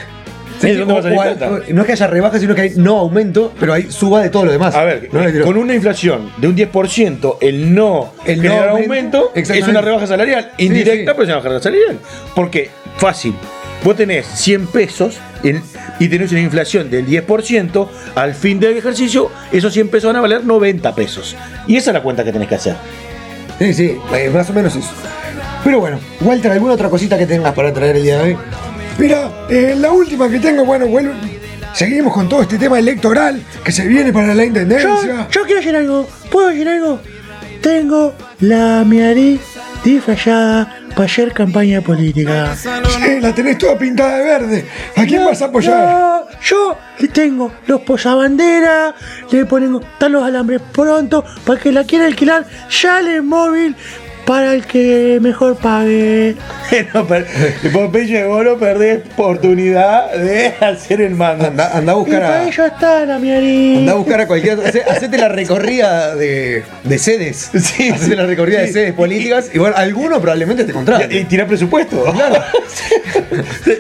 No es que haya rebaja, sino que hay no aumento, pero hay suba de todo lo demás. A ver, No con una inflación de un 10%, el no El no aumento, aumento, es una rebaja salarial. Indirecta, sí. pero es una rebaja salarial. Porque, fácil, vos tenés 100 pesos en- y tenés una inflación del 10%, al fin del ejercicio, esos 100 pesos van a valer 90 pesos. Y esa es la cuenta que tenés que hacer. Sí, sí, eh, más o menos eso. Pero bueno, Walter, ¿alguna otra cosita que tengas para traer el día de hoy? Mira, eh, la última que tengo, bueno, vuelve. seguimos con todo este tema electoral que se viene para la intendencia. yo quiero decir algo. ¿Puedo decir algo? Tengo la nariz disfrazada para hacer campaña política. Sí, la tenés toda pintada de verde. ¿A quién vas a apoyar? No, yo le tengo los posabanderas, le ponemos, están los alambres pronto, para el que la quiera alquilar, sale móvil para el que mejor pague. No, per- Popeye, vos no perdés oportunidad de hacer el manga. Anda, anda a Y buscar para a. ello está la. Anda a buscar a cualquier. hace- Hacete la recorrida de, de sedes. Sí, Hacete sí, la recorrida de sedes políticas. Y bueno, alguno probablemente te Y, contrate. y tirá presupuesto. Claro.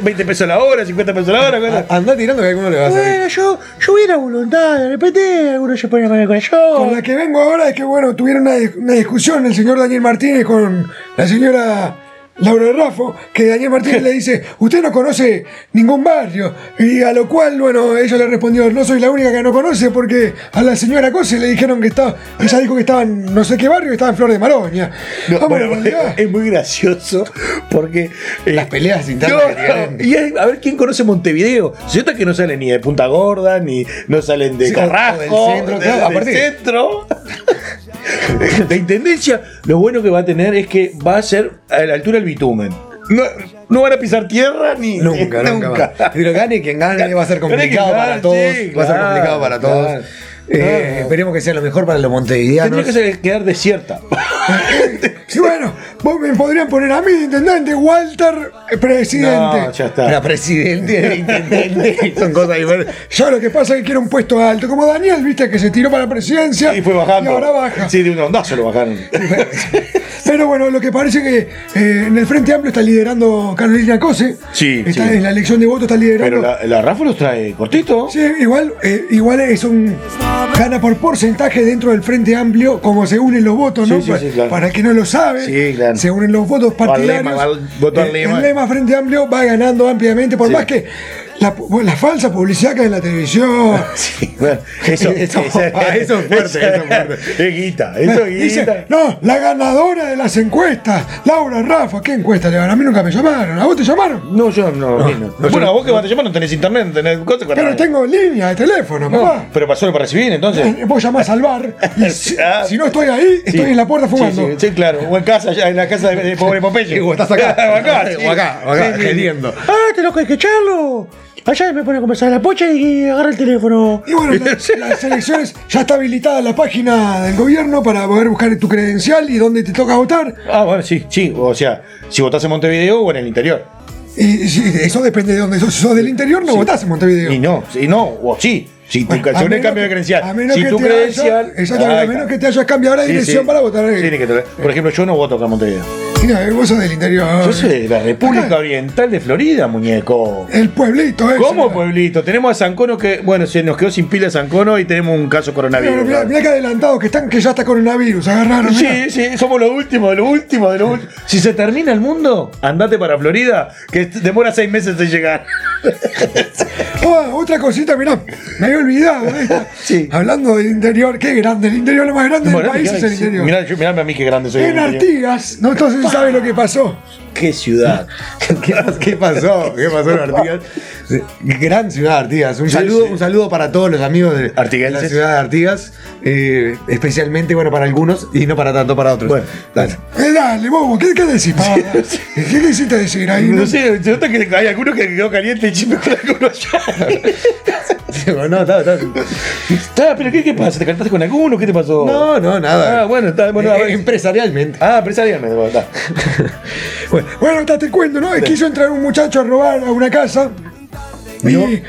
20 pesos la hora, 50 pesos la hora. ¿cuál? Anda tirando que alguno le va a salir. Bueno, yo, yo hubiera voluntad, de repente algunos se ponen a con el Con corazón. la que vengo ahora es que, bueno, tuvieron una, una discusión el señor Daniel Martínez con la señora Laura Raffo, que Daniel Martínez le dice, usted no conoce ningún barrio. Y a lo cual, bueno, ella le respondió, no soy la única que no conoce, porque a la señora Cose le dijeron que estaba, ella dijo que estaba en no sé qué barrio, que estaba en Flor de Maroña. No, Vamos, bueno, es muy gracioso porque. eh, Las peleas internas no, que y a ver quién conoce Montevideo. Cierto que no salen ni de Punta Gorda, ni no salen de Sí, Carrasco, del centro, de- claro, del aparte- centro. de intendencia, lo bueno que va a tener es que va a ser a la altura del bitumen. No, no van a pisar tierra ni. Nunca, nunca, más. Pero gane quien gane va a ser complicado gane, para todos. sí, va a ser complicado para todos. claro. Eh. Esperemos que sea lo mejor para los montevideanos. Tendría que quedar desierta. sí, bueno, vos me podrían poner a mí de intendente, Walter, eh, presidente. No, ya está. Presidente de intendente. Son cosas diferentes. Yo lo que pasa es que quiero un puesto alto, como Daniel, viste, que se tiró para la presidencia Y fue bajando. y ahora baja. Sí, de un ondazo lo bajaron. Pero bueno, lo que parece que eh, en el Frente Amplio está liderando Carolina Cose. Sí, Está sí. en la elección de votos, está liderando. Pero la, la Rafa los trae cortito. Sí, igual, eh, igual es un. Gana por porcentaje dentro del Frente Amplio, como se unen los votos, ¿no? Sí, sí, Pa- sí, claro. Para el que no lo sabe, claro. se unen los votos partidarios. lema, voto Eh, lema. El lema Frente Amplio va ganando ampliamente, por más que la, la falsa publicidad que hay en la televisión. Sí, bueno, eso, Eso- eso, ah, eso es fuerte, eso es fuerte. Es guita, eso es Dice, guita. no, la ganadora de las encuestas, Laura Rafa, ¿qué encuesta le van? A mí nunca me llamaron, ¿a vos te llamaron? No, yo no. no, Bueno, a vos que vas a llamar no tenés internet, no tenés cosas con Pero tengo línea de teléfono, No, papá. pero pasó para recibir entonces. Eh, Vos llamás al bar y si, Ah. si no estoy ahí, estoy Sí. en la puerta fumando. Sí, sí, claro. O en casa, ya, en la casa de, de pobre Popeye. O estás acá. o acá, sí. O acá, o acá, Sí, sí, sí. geliendo. Ah, te loco, hay que echarlo. Allá me pone a conversar la pocha y agarra el teléfono. Y bueno, la- las elecciones ya está habilitada la página del gobierno para poder buscar tu credencial y dónde te toca votar. Ah, bueno, sí, sí. O sea, si votás en Montevideo o en el interior. Y sí, eso depende de dónde sos. Si sos del interior, no votás en Montevideo. Y no, si no, o sí. Si tu Bueno, a el cambio de credencial. a menos si que tu te credencial. haya- exactamente, a Ay, menos que te hayas cambiado la Sí, dirección sí. para votar. Tiene que Por ejemplo, yo no voto acá en Montevideo. Mira, vos sos del interior. Yo soy de la República Acá, Oriental de Florida, muñeco. El pueblito, ¿eh? ¿Cómo pueblito? Tenemos a Sancono que, bueno, se nos quedó sin pila Sancono y tenemos un caso coronavirus. Mira, mira que adelantado que están, que ya está coronavirus, agarraron. mirá. Sí, sí, somos lo último, de lo último, de lo último. Si se termina el mundo, andate para Florida, que demora seis meses en llegar. Ah, otra cosita, mirá, me había olvidado. de esta. Sí. Hablando del interior, qué grande, el interior lo más grande del país es el interior. Mirá, yo- mirame a mí qué grande soy. en. Artigas, no entonces sabe lo que pasó. Qué ciudad. ¿Qué, qué pasó? ¿Qué pasó en Artigas? Gran ciudad de Artigas. Un saludo, sí. un saludo para todos los amigos de Artiguenses. la ciudad de Artigas. eh, especialmente bueno para algunos y no para tanto para otros. Bueno, dale. Eh, dale, bobo, ¿qué, qué decís, pavada? ¿Qué quisiste decir ahí? No sé, se nota que hay algunos que quedó caliente y chisme con algunos allá. No, está, está. Está, pero ¿qué, ¿qué pasa? ¿Te calentaste con alguno? ¿Qué te pasó? No, no, nada. Ah, bueno, está, bueno, a ver. Eh, empresarialmente. Ah, empresarialmente, bueno, está. Bueno, te cuento, ¿no? Quiso entrar un muchacho a robar a una casa. Y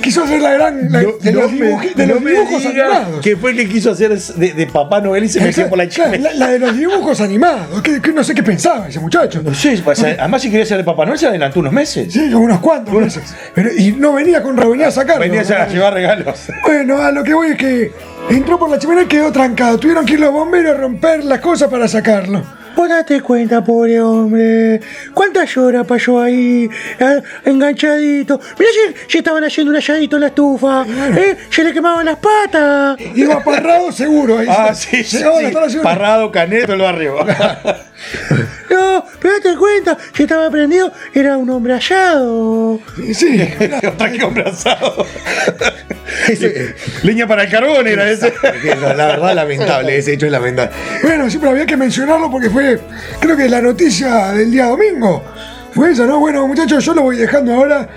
quiso hacer la gran. la- No, de no los, me- dibuji- de no los me dibujos animados. Que fue el que quiso hacer de, de Papá Noel y se metió por la chimenea. la, la de los dibujos animados. Que, que no sé qué pensaba ese muchacho. No sé, sea, además si quería ser de Papá Noel se adelantó unos meses. Sí, unos cuantos meses. Pero, y no venía con venía a sacarlo. Venías a llevar regalos. Bueno, a lo que voy es que entró por la chimenea y quedó trancado. Tuvieron que ir los bomberos a romper las cosas para sacarlo. Vos date cuenta, pobre hombre. ¿Cuántas horas pasó ahí eh, enganchadito? Mirá si estaban haciendo un asadito en la estufa. ¿eh? Se le quemaban las patas. Iba parrado seguro ahí. Ah, sí, sí. Parrado, Caneto, el barrio. No, pero date cuenta, si estaba prendido, era un hombre hallado. Sí, Ataque hombre asado. Leña para el carbón era ese. La verdad, lamentable, ese hecho es lamentable. Bueno, sí, pero había que mencionarlo porque fue, creo que la noticia del día domingo. Fue esa, ¿no? Bueno, muchachos, yo lo voy dejando ahora.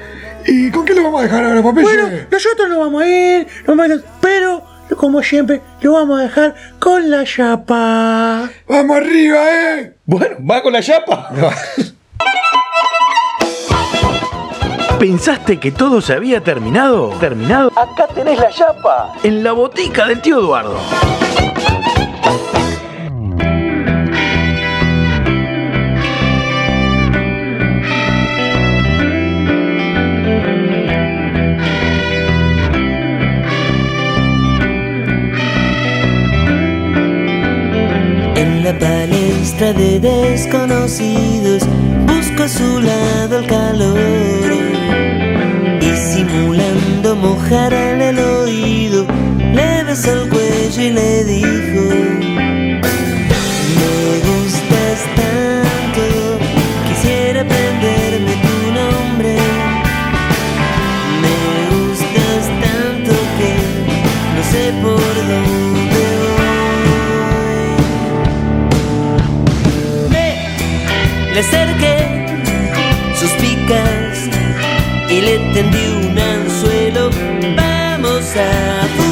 ¿Y con qué lo vamos a dejar ahora, Popeye? Bueno, nosotros nos vamos a ir, nos vamos a ir, pero como siempre, lo vamos a dejar con la chapa. ¡Vamos arriba, eh! Bueno, va con la chapa. ¿Pensaste que todo se había terminado? ¿Terminado? Acá tenés la chapa. En la botica del tío Eduardo. De desconocidos busco a su lado el calor y simulando mojarle el oído le besó el cuello y le dijo Le acerqué, suspicaz y le tendí un anzuelo. Vamos a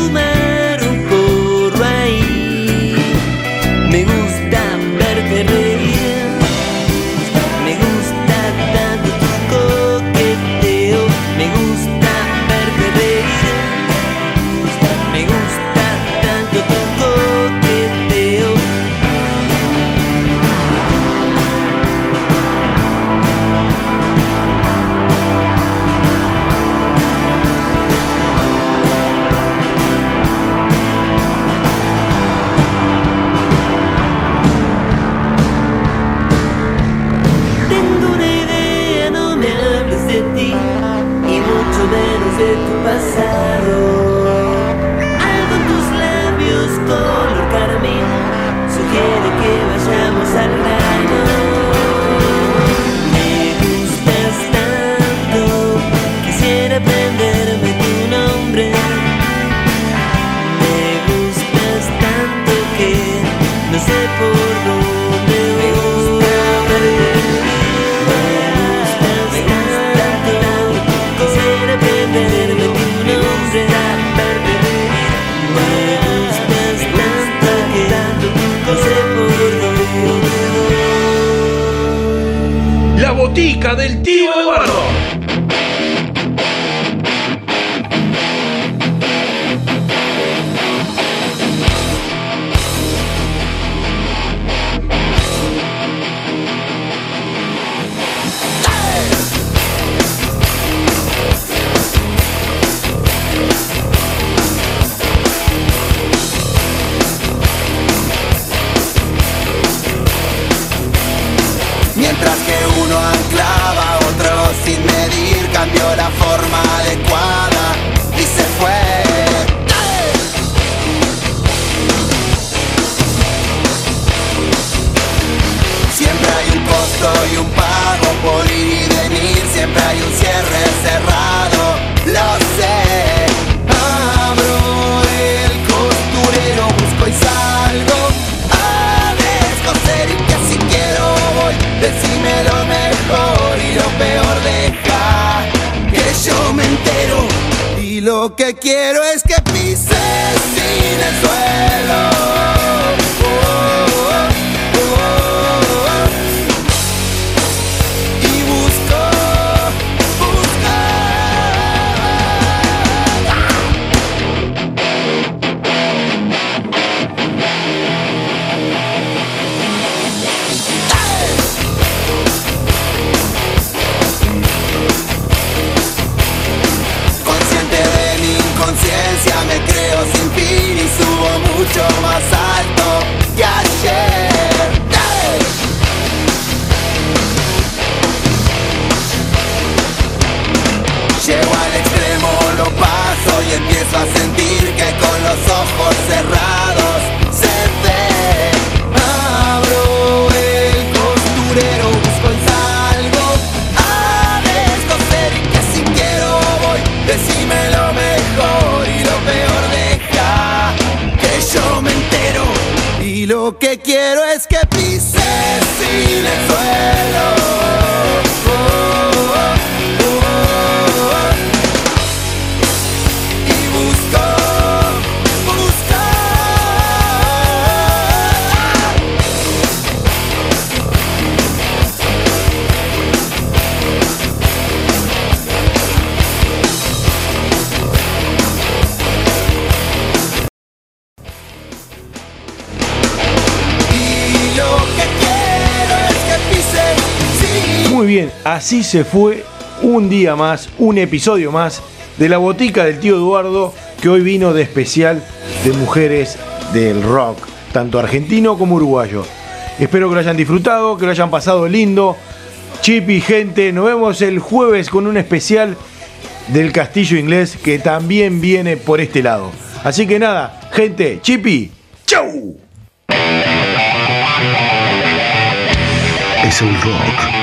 así se fue un día más, un episodio más de la botica del tío Eduardo que hoy vino de especial de mujeres del rock, tanto argentino como uruguayo. Espero que lo hayan disfrutado, que lo hayan pasado lindo. Chipi, gente, nos vemos el jueves con un especial del castillo inglés que también viene por este lado. Así que nada, gente, Chipi, chau. Es el rock